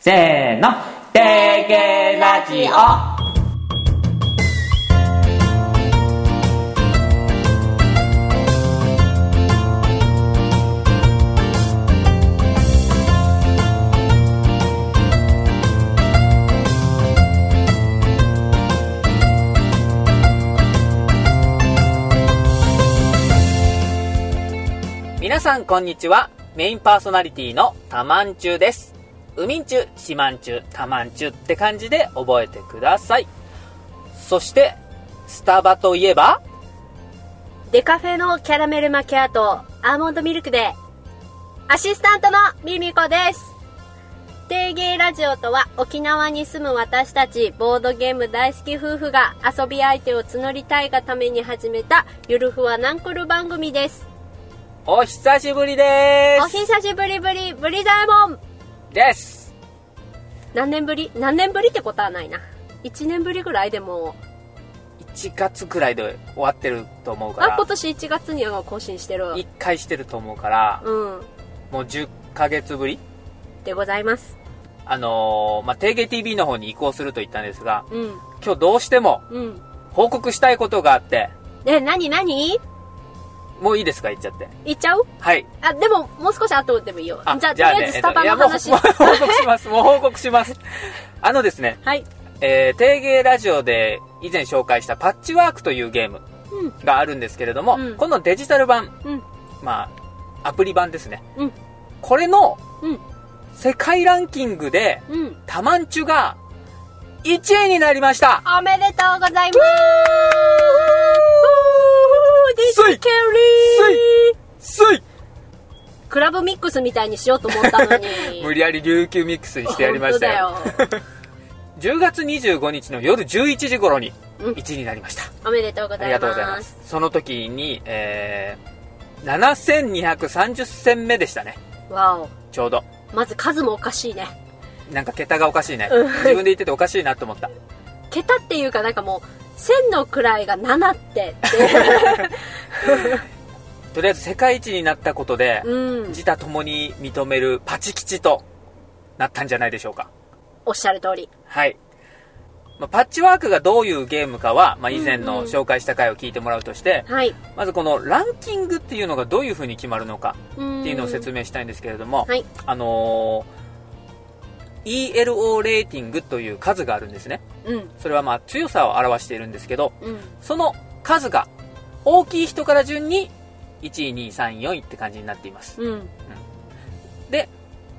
せーの、てげラジオ。皆さんこんにちは。メインパーソナリティのたまんちゅうです。うみんちゅう、しまんちゅう、たまんちゅうって感じで覚えてください。そして、スタバといえば、デカフェのキャラメルマキアート、アーモンドミルクで、アシスタントのミミコです。定芸ラジオとは沖縄に住む私たちボードゲーム大好き夫婦が遊び相手を募りたいがために始めたゆるふわナンクル番組です。お久しぶりです。久しぶりぶり、ブリザーモンです。何年ぶり？何年ぶりってことはないな。1年ぶりぐらいでも、1月くらいで終わってると思うかあ、ら今、年1月には更新してる。1回してると思うから、うん。もう10ヶ月ぶり？でございます。あのー、まあ、定芸 TV の方に移行すると言ったんですが、うん。今日どうしてもうん。報告したいことがあって、え、なになにもういいですか？言っちゃって。言っちゃう？はい。あ、でも、もう少し後でもいいよ。じゃあ、とりあえずスタバの話。もう報告します。もう報告します。あのですね、はい。えー、定芸ラジオで以前紹介したパッチワークというゲームうん。があるんですけれども、うんこのデジタル版、うん。まあ、アプリ版ですね。うん。これのうん。世界ランキングで、うん。タマンチュが1位になりましたおめでとうございますディズスイキャリークラブミックスみたいにしようと思ったのに。無理やり琉球ミックスにしてやりましたよ。本当だよ。10月25日の夜11時頃にうん1位になりました。おめでとうございます。ありがとうございます。その時に、えー、7230戦目でしたね。わお。ちょうど。まず数もおかしいね。なんか桁がおかしいね。うん自分で言ってておかしいなと思った。桁っていうかなんかもう、線の位が7ってって。とりあえず世界一になったことで、うん。自他共に認めるパチ吉となったんじゃないでしょうか。おっしゃる通り。はい。まあ、パッチワークがどういうゲームかは、まあ、以前うんうんの紹介した回を聞いてもらうとして、はい。まずこのランキングっていうのがどういう風に決まるのかっっていうのを説明したいんですけれども、はい。あのー ELO レーティングという数があるんですね。うん。それはまあ強さを表しているんですけど、うん。その数が大きい人から順に1位、2位、3位、4位って感じになっています。うん。で、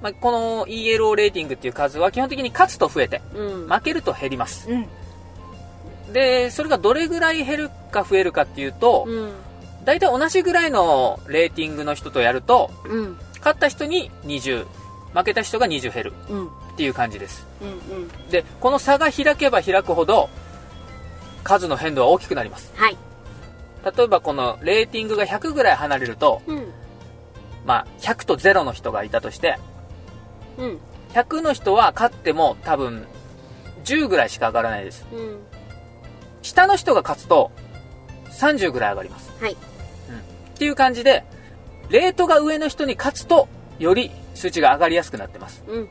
まあ、この ELO レーティングっていう数は基本的に勝つと増えて、うん。負けると減ります。うん。で、それがどれぐらい減るか増えるかっていうと、うん。大体同じぐらいのレーティングの人とやると、うん。勝った人に20、負けた人が20減るうん。っていう感じです。うん。うん。で、この差が開けば開くほど、数の変動は大きくなります。はい。例えばこのレーティングが100ぐらい離れると、うん。まあ、100と0の人がいたとして、うん。100の人は勝っても多分10ぐらいしか上がらないです。うん。下の人が勝つと30ぐらい上がります。はい。っていう感じで、レートが上の人に勝つと、より数値が上がりやすくなってます。うん。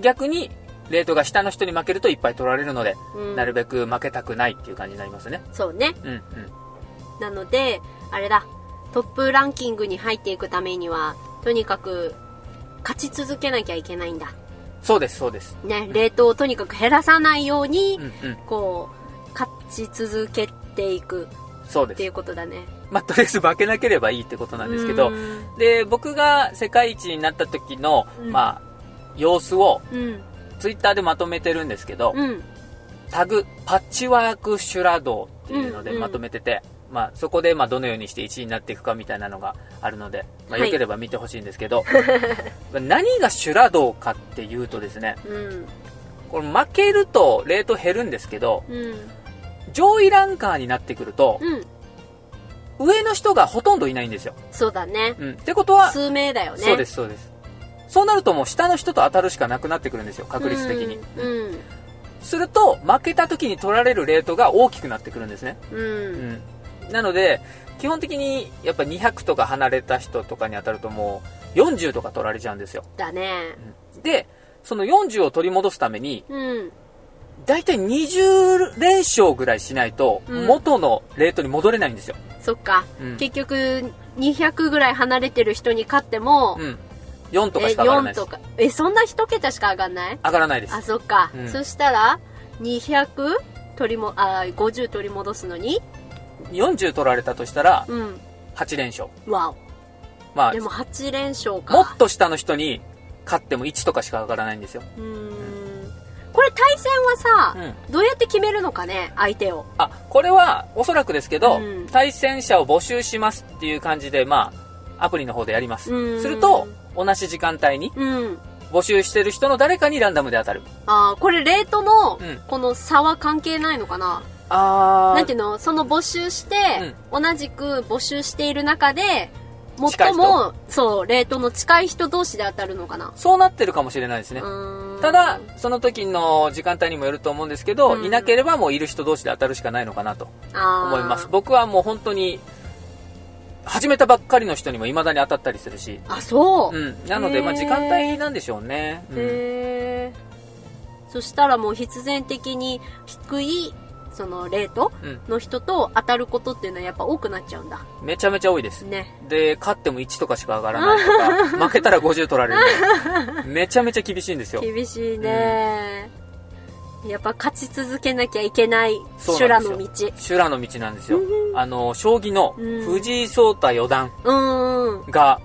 逆に、レートが下の人に負けるといっぱい取られるので、うん。なるべく負けたくないっていう感じになりますね。そうね。うんうん。なので、あれだ、トップランキングに入っていくためには、とにかく、勝ち続けなきゃいけないんだ。そうです、そうです。ね、レートをとにかく減らさないようにう、んうん。こう、勝ち続けていくそうです。っていうことだね。まあ、とりあえず負けなければいいってことなんですけどう、んで、僕が世界一になった時の、うんまあ、様子をうん。ツイッターでまとめてるんですけど、うん。タグ、パッチワークシュラドっていうのでうんうんまとめてて、まあ、そこでまあどのようにして1位になっていくかみたいなのがあるので、まあ、はいよければ見てほしいんですけど、何がシュラドかっていうとですね、うん。これ負けるとレート減るんですけど、うん。上位ランカーになってくると、うん。上の人がほとんどいないんですよ。そうだね。うん。ってことは、数名だよね。そうです、そうです。そうなるともう下の人と当たるしかなくなってくるんですよ、確率的に。うん。うん。すると、負けた時に取られるレートが大きくなってくるんですね。う。うんん。なので、基本的にやっぱ200とか離れた人とかに当たるともう40とか取られちゃうんですよ。だね。で、その40を取り戻すために、うん。だいたい20連勝ぐらいしないと、うん元のレートに戻れないんですよ。そっか。うん結局、200ぐらい離れてる人に勝っても、うん。4とかえ、しか上がらない4ですと。か。え、そんな一桁しか上がんない？上がらないですあ、。そっか。うんそしたら、200取りも、あ、50取り戻すのに？40取られたとしたら、うん。8連勝。わまあお。で、も8連勝か。もっと下の人に勝っても1とかしか上がらないんですよ。うーん。これ対戦はさ、うん。どうやって決めるのかね？相手を。あ、これはおそらくですけど、うん対戦者を募集しますっていう感じで、まあ、アプリの方でやります。うんすると、同じ時間帯にうん。募集してる人の誰かにランダムで当たる。あーこれレートのうん、この差は関係ないのかな、あなんていうの？その募集して、同じく募集している中で、近い人？最も、そう、レートの近い人同士で当たるのかな？そうなってるかもしれないですね。ただ、その時の時間帯にもよると思うんですけど、うん。いなければもういる人同士で当たるしかないのかなとあー。思います。僕はもう本当に、始めたばっかりの人にも未だに当たったりするし、あ、そう。うん。なので、まあ時間帯なんでしょうね。うんへーそしたらもう必然的に低い、そのレートうんの人と当たることっていうのはやっぱ多くなっちゃうんだ。めちゃめちゃ多いです。ね。で、勝っても1とかしか上がらないとか、負けたら50取られる めちゃめちゃ厳しいんですよ。厳しいね、やっぱ勝ち続けなきゃいけない修羅の道。修羅の道なんですよ。うんあの、将棋のうん藤井聡太四段うーん。が、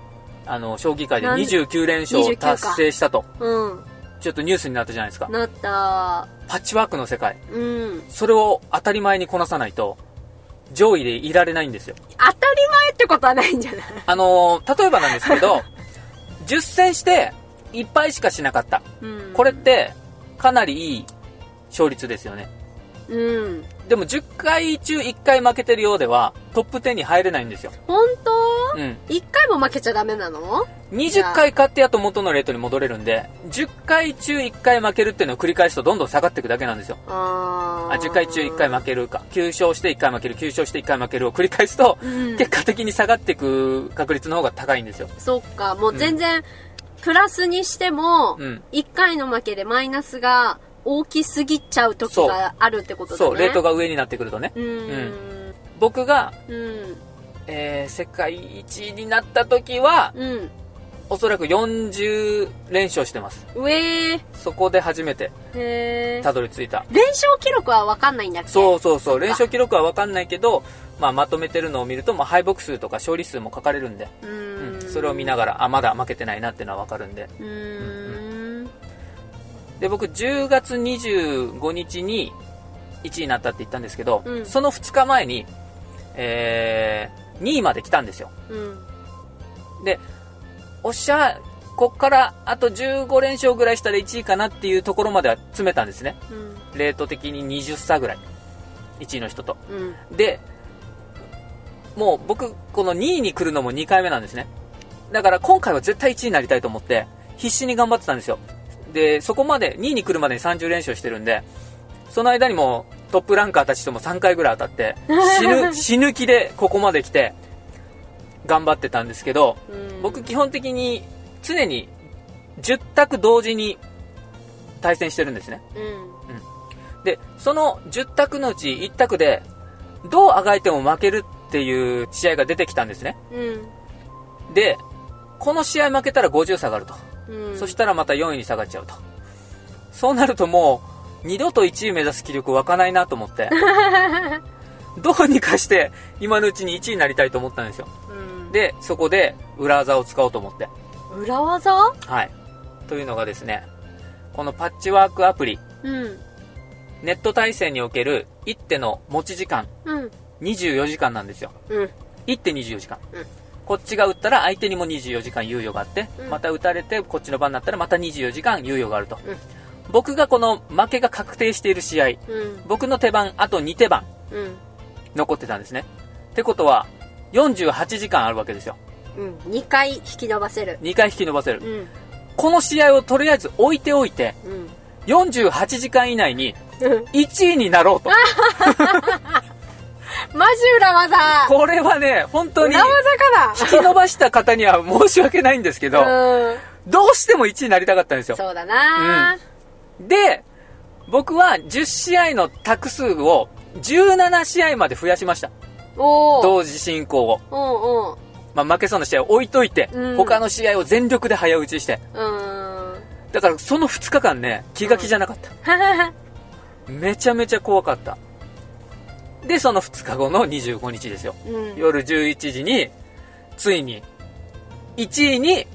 あの、将棋界でなん29連勝を29か達成したと、うん。ちょっとニュースになったじゃないですか。なった。パッチワークの世界。うん。それを当たり前にこなさないと、上位でいられないんですよ。当たり前ってことはないんじゃない？あのー例えばなんですけど、10戦して1敗しかしなかった。うん。これって、かなりいい勝率ですよね。うん。でも10回中1回負けてるようでは、トップ10に入れないんですよ。本当？うん。一回も負けちゃダメなの？20回勝ってやっと元のレートに戻れるんで、10回中1回負けるっていうのを繰り返すとどんどん下がっていくだけなんですよ。あーあ10回中1回負けるか、9勝して1回負ける、9勝して1回負けるを繰り返すと、うん。結果的に下がっていく確率の方が高いんですよ。そっか、もう全然、プラスにしても、うん一回の負けでマイナスが大きすぎちゃう時があるってことだね。そう、レートが上になってくるとね。うーん。僕が、うん。えー世界一位になった時は、うん。おそらく40連勝してます。上そこで初めてたどり着いた。連勝記録は分かんないんだっけ？そうそうそう、そっか連勝記録は分かんないけど、まあ、まとめてるのを見ると、まあ、敗北数とか勝利数も書かれるんで、ううん。それを見ながら、あ、まだ負けてないなっていうのは分かるんで。うーん。で、僕、10月25日に1位になったって言ったんですけど、うんその2日前に、えー、2位まで来たんですよ。うん。で、おっしゃ、こっからあと15連勝ぐらいしたら1位かなっていうところまでは詰めたんですね。うん。レート的に20差ぐらい。1位の人と。うん。で、もう僕、この2位に来るのも2回目なんですね。だから今回は絶対1位になりたいと思って、必死に頑張ってたんですよ。で、そこまで、2位に来るまでに30連勝してるんで、その間にもトップランカーたちとも3回ぐらい当たって、死ぬ、死ぬ気でここまで来て、頑張ってたんですけど、うん僕基本的に常に10択同時に対戦してるんですね。うん。で、その10択のうち1択で、どうあがいても負けるっていう試合が出てきたんですね。うん。で、この試合負けたら50下がると。うん。そしたらまた4位に下がっちゃうと。そうなるともう、二度と1位目指す気力湧かないなと思って、どうにかして今のうちに1位になりたいと思ったんですよ。うん、で、そこで裏技を使おうと思って。裏技？はい。というのがですね、このパッチワークアプリ、うん。ネット対戦における一手の持ち時間、うん。24時間なんですよ。うん。一手24時間。うんこっちが打ったら相手にも24時間猶予があって、うんまた打たれてこっちの番になったらまた24時間猶予があると。うん僕がこの負けが確定している試合、うん。僕の手番あと2手番うん。残ってたんですね。ってことは、48時間あるわけですよ。うん。2回引き伸ばせる。2回引き伸ばせる。うん。この試合をとりあえず置いておいて、うん。48時間以内にうん1位になろうと。マジ裏技これはね、本当に裏技か引き伸ばした方には申し訳ないんですけど、な うん。どうしても1位になりたかったんですよ。そうだな、で、僕は10試合の択数を17試合まで増やしました。同時進行を。うんうんまあ、負けそうな試合を置いといて、うん他の試合を全力で早打ちして。だからその2日間ね、気が気じゃなかった。めちゃめちゃ怖かった。で、その2日後の25日ですよ。うん夜11時に、ついに、1位に、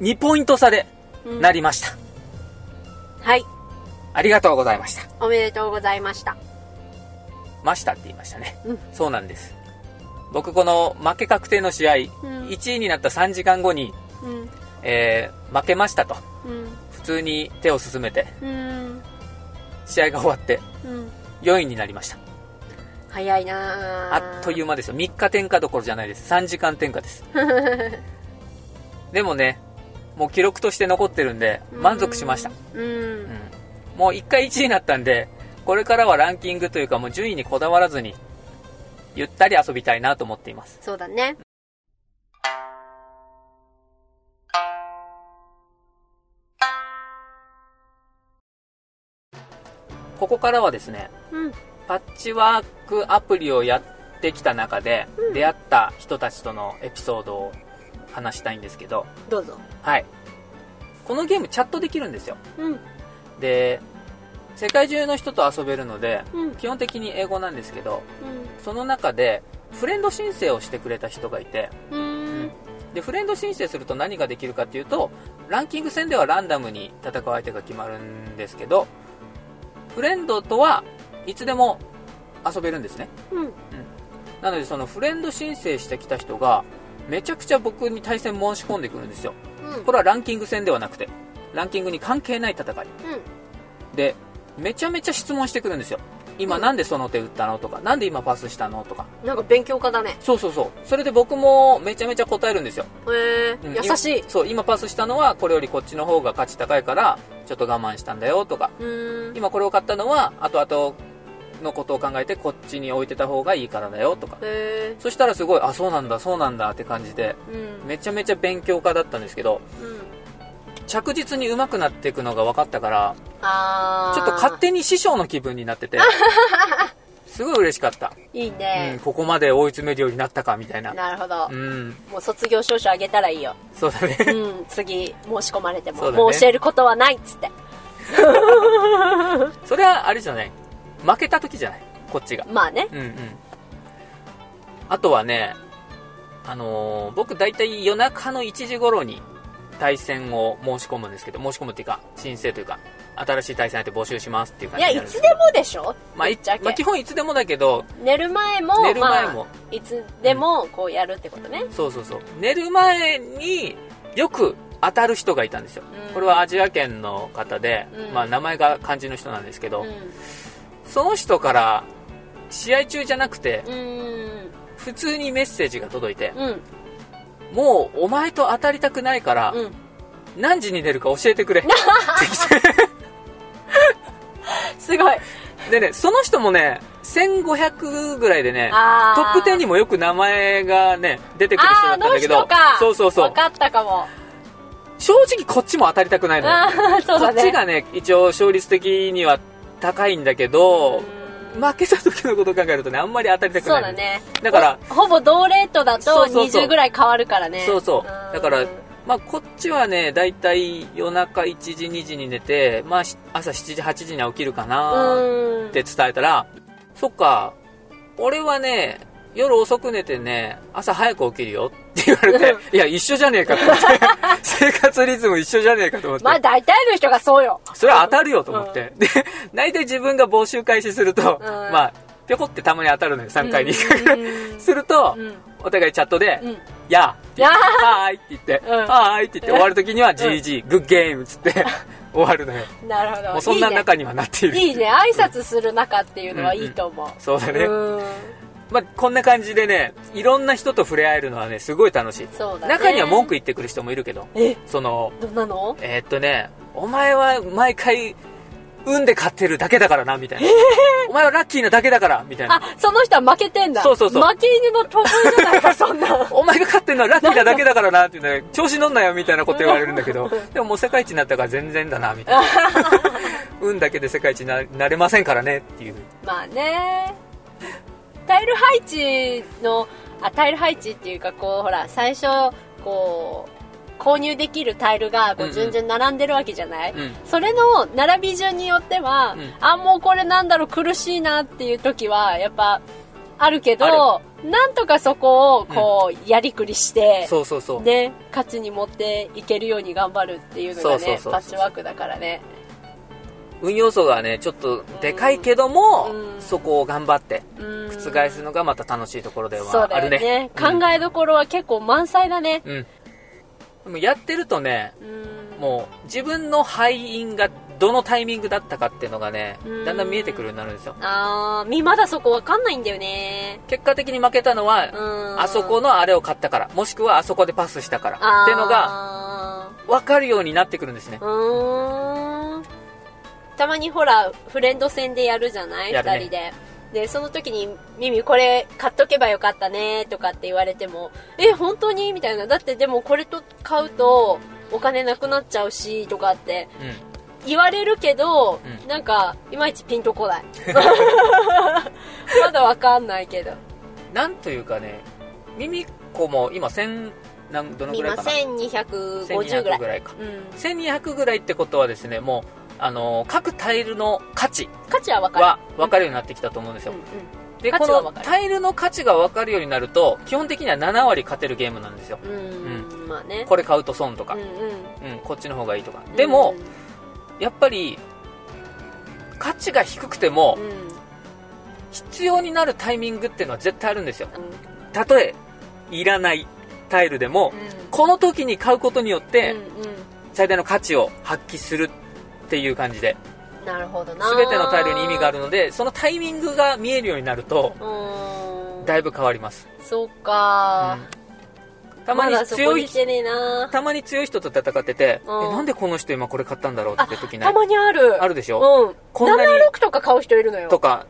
2ポイント差でうんなりました。はいありがとうございました。おめでとうございましたましたって言いましたね。うんそうなんです。僕この負け確定の試合、ん1位になった3時間後に、うんえー負けましたと。うん普通に手を進めて、うん試合が終わって、うん4位になりました。早いなあっという間ですよ。3日転下どころじゃないです。3時間転下です。でもね、もう記録として残ってるんで、満足しました。うんうんもう1回1位になったんで、これからはランキングというかもう順位にこだわらずに、ゆったり遊びたいなと思っています。そうだねここからはですね、うんパッチワークアプリをやってきた中で、出会った人たちとのエピソードを話したいんですけど、どうぞ。はい。このゲームチャットできるんですよ。うん。で、世界中の人と遊べるので、うん。基本的に英語なんですけど、うん。その中で、フレンド申請をしてくれた人がいて、うん。で、フレンド申請すると何ができるかっていうと、ランキング戦ではランダムに戦う相手が決まるんですけど、フレンドとはいつでも遊べるんですね。うんなのでそのフレンド申請してきた人が、めちゃくちゃ僕に対戦申し込んでくるんですよ。うんこれはランキング戦ではなくて、ランキングに関係ない戦い。で、めちゃめちゃ質問してくるんですよ。今うんなんでその手打ったのとか、なんで今パスしたのとか。なんか勉強家だねそうそうそう。それで僕もめちゃめちゃ答えるんですよ。へえうん優しい今そう、今パスしたのはこれよりこっちの方が価値高いから、ちょっと我慢したんだよとか、うん今これを買ったのは後々のことを考えてこっちに置いてた方がいいからだよとか。そしたらすごい、あ、そうなんだ、そうなんだって感じで、うん。めちゃめちゃ勉強家だったんですけど、うん。着実に上手くなっていくのが分かったから、ちょっと勝手に師匠の気分になってて、すごい嬉しかった。いいうん、ね、ここまで追い詰めるようになったかみたいな。なるほど、うん、もう卒業証書あげたらいいよ。そうだね。うん次申し込まれても、ね。もう教えることはないっつって。それはあれじゃない。負けた時じゃない？こっちが。まあね。うんうん。あとはね、あのー僕大体夜中の1時頃に対戦を申し込むんですけど、申し込むっていうか、申請というか、新しい対戦相手募集しますっていう感いやじいるんですつでもでしょ？まあ、いぶっちゃけ。まあ基本いつでもだけど、寝る前も寝る前も。まあ、いつでもこうやるってことね、そうそうそう。寝る前によく当たる人がいたんですよ。うん。これはアジア圏の方で、うん。まあ名前が漢字の人なんですけど、うその人から試合中じゃなくて、普通にメッセージが届いて、うん。もうお前と当たりたくないから、うん。何時に寝るか教えてくれ。っ てすごい。でね、その人もね、1500ぐらいでね、あトップ10にもよく名前がね、出てくる人だったんだけどそうそうそう。分。かったかも。正直こっちも当たりたくないのよ。ね。こっちがね、一応勝率的には高いんだけど、うん負けた時のことを考えるとね、あんまり当たりたくない。の。そうだね。だからほほぼ同レートだとそうそうそう。20ぐらい変わるからね。そうそう。ん。だから、まあ、こっちはね、だいたい夜中1時、2時に寝て、まあ、し朝7時、8時には起きるかなうんって伝えたら、そっか、俺はね、夜遅く寝てね、朝早く起きるよって言われて、いや、一緒じゃねえかと思って、生活リズム一緒じゃねえかと思って、まあ大体の人がそうよ。それは当たるよと思って、で、大体自分が募集開始すると、うん。まあ、ぴょこってたまに当たるのよ、3回に。1回ぐらい。うん。すると、うん。お互いチャットで、うん。やーはー。いって言って、うん。はーいって言って終わるときには GG、グッゲームっつって 終わるのよ。なるほど。もうそんな中にはなっている。いいね。挨拶する中っていうのはいいと思う。そうだね。うんまあ、こんな感じでね、いろんな人と触れ合えるのはね、すごい楽しい。中には文句言ってくる人もいるけど、え？その、どんなの？えーっとね、お前は毎回運で勝ってるだけだからなみたいな、お前はラッキーなだけだからみたいな。あ、その人は負けてんだ。そうそうそう。負け犬の得意じゃないか、そんな。お前が勝ってるのはラッキーなだけだからなって言うの調子乗んなよみたいなこと言われるんだけど。でももう世界一になったから全然だなみたいな。運だけで世界一にななれませんからねっていう。まあね。タイル配置の、あ、タイル配置っていうか、こう、ほら、最初、こう、購入できるタイルが、こう、うんうん順々並んでるわけじゃない、うん。それの並び順によっては、うん。あ、もうこれなんだろう、苦しいなっていう時は、やっぱ、あるけど、なんとかそこを、こう、やりくりして、そうそうそう。ね、勝ちに持っていけるように頑張るっていうのがねパッチワークだからね運要素がねちょっとでかいけども、うん。そこを頑張ってうん。覆すのがまた楽しいところではあるねよね。うん考えどころは結構満載だね。うん。でもやってるとねうん。もう自分の敗因がどのタイミングだったかっていうのがねうん。だんだん見えてくるようになるんですよ。あーみまだそこわかんないんだよね。結果的に負けたのは、うん。あそこのあれを買ったからもしくはあそこでパスしたからっていうのがあ分かるようになってくるんですね。ーうーんたまにほらフレンド戦でやるじゃない、ね。2人で。でその時に「ミミこれ買っとけばよかったね」とかって言われても「え本当に?」みたいな。だってでもこれと買うとお金なくなっちゃうしとかってうん。言われるけど、うん。なんかいまいちピンとこない。まだわかんないけど。なんというかねミミコも今1000なんどのぐら今いかな？1250ぐらい。1200ぐらいか。うん、1200ぐらいってことはですねもうあの各タイルの価値価値はわかる。は分かるようになってきたと思うんですよ、うんうん。でこのタイルの価値が分かるようになると基本的には7割勝てるゲームなんですよ。うんうん。まあね。これ買うと損とか。うん、うん。うん、こっちの方がいいとか。でも、やっぱり価値が低くても必要になるタイミングっていうのは絶対あるんですよ。うん。たとえいらないタイルでも、この時に買うことによって最大の価値を発揮するっていう感じで。なるほどな。全てのタイルに意味があるのでそのタイミングが見えるようになるとだいぶ変わります、そっか。うん。たまに強いに来てねえな。たまに強い人と戦ってて、うん。えなんでこの人今これ買ったんだろうあって時ない。たまにある。あるでしょ、うん。こんなに76とか買う人いるのよ。とか。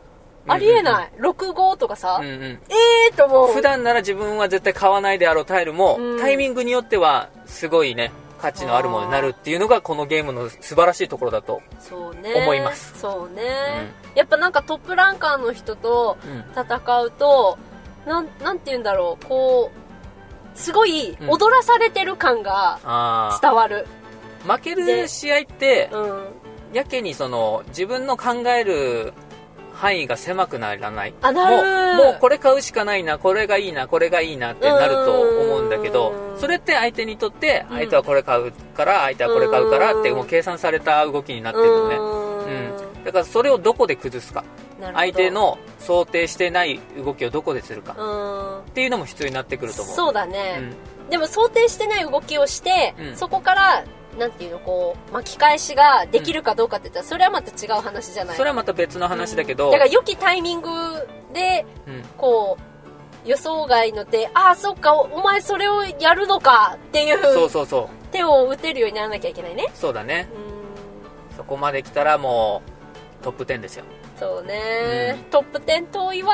ありえない。い、65とかさ、うんうん。ええーと思う。普段なら自分は絶対買わないであろうタイルも、うん。タイミングによってはすごいね価値のあるものになるっていうのがこのゲームの素晴らしいところだと、思います。そうね、やっぱなんかトップランカーの人とうん戦うとなんなんて言うんだろう。こうすごいうん。踊らされてる感があ伝わる。ー負ける試合ってうん。やけにその自分の考える範囲が狭くならない。もうもうこれ買うしかないなこれがいいなこれがいいなってなると思うんだけどうん。それって相手にとってうん。相手はこれ買うから相手はこれ買うからってうん。もう計算された動きになってるのね。ううん。だからそれをどこで崩すか。相手の想定してない動きをどこでするか。うん。っていうのも必要になってくると思う。そうだね、でも想定してない動きをして、うん。そこからなんていうのこう巻き返しができるかどうかって言ったら、それはまた違う話じゃう、なんい。それはまた別の話だけど、だから良きタイミングでうん。こう予想外の手ああそっかおお前それをやるのかっていそううそうそう。手を打てるようにならなきゃいけないね。そうだね。うん。そこまで来たらもうトップ10ですよ。そうね、うん。トップ10遠いわ。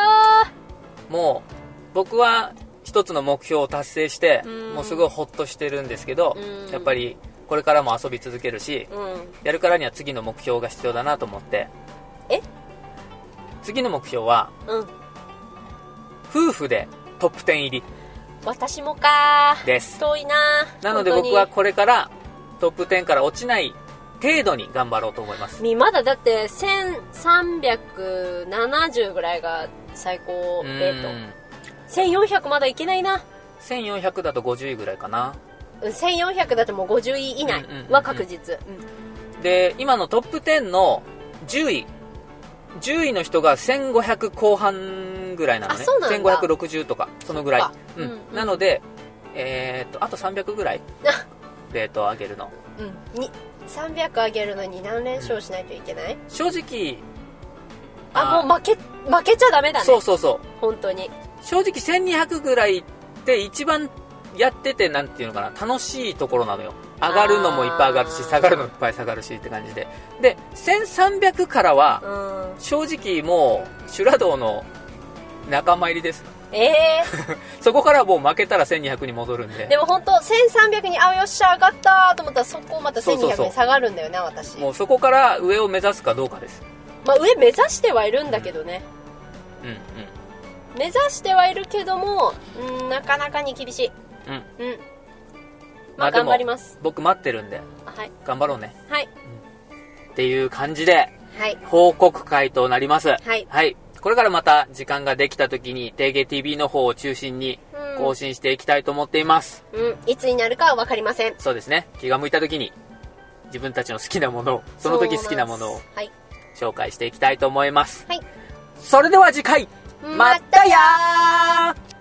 もう僕は一つの目標を達成して、うん。もうすごいホッとしてるんですけど、うん。やっぱりこれからも遊び続けるしーうん。やるからには次の目標が必要だなと思って。え？次の目標はうん。夫婦でトップ10入り。私もか。です。遠いな。なので僕はこれからトップ10から落ちない程度に頑張ろうと思います。みまだだって1370ぐらいが最高レート1400まだいけないな。1400だと50位ぐらいかな。うん1400だともう50位以内うんうんうんうん。は確実。で今のトップ10の10位。10位の人が1500後半ぐらいなのね。なんだ。1560とかそのぐらい。うん。うんうん。なのでえーっとあと300ぐらいあ。レートを上げるの。うん。に300上げるのに何連勝しないといけない、正直あもう負け負けちゃダメだね。そうそうそう。本当に。正直1200ぐらいって一番やっててなんていうのかな楽しいところなのよ。上がるのもいっぱい上がるし下がるのもいっぱい下がるしって感じで。で1300からはうん。正直もう修羅道の仲間入りです。ええ そこからもう負けたら1200に戻るんで。でも本当1300にあよっしゃ上がったと思ったらそこまた1200そうそうそう。に下がるんだよね私。もうそこから上を目指すかどうかです。まあ上目指してはいるんだけどね。うんうん。目指してはいるけどもうんなかなかに厳しいうん。うん。まあ頑張ります。僕待ってるんではい。頑張ろうね。はい。っていう感じではい。報告会となります。はい。はい。これからまた時間ができた時に定芸 TV の方を中心にうん。更新していきたいと思っています、うん。いつになるかは分かりません。そうですね。気が向いた時に自分たちの好きなものをその時好きなものを紹介していきたいと思います。はい。それでは次回またやー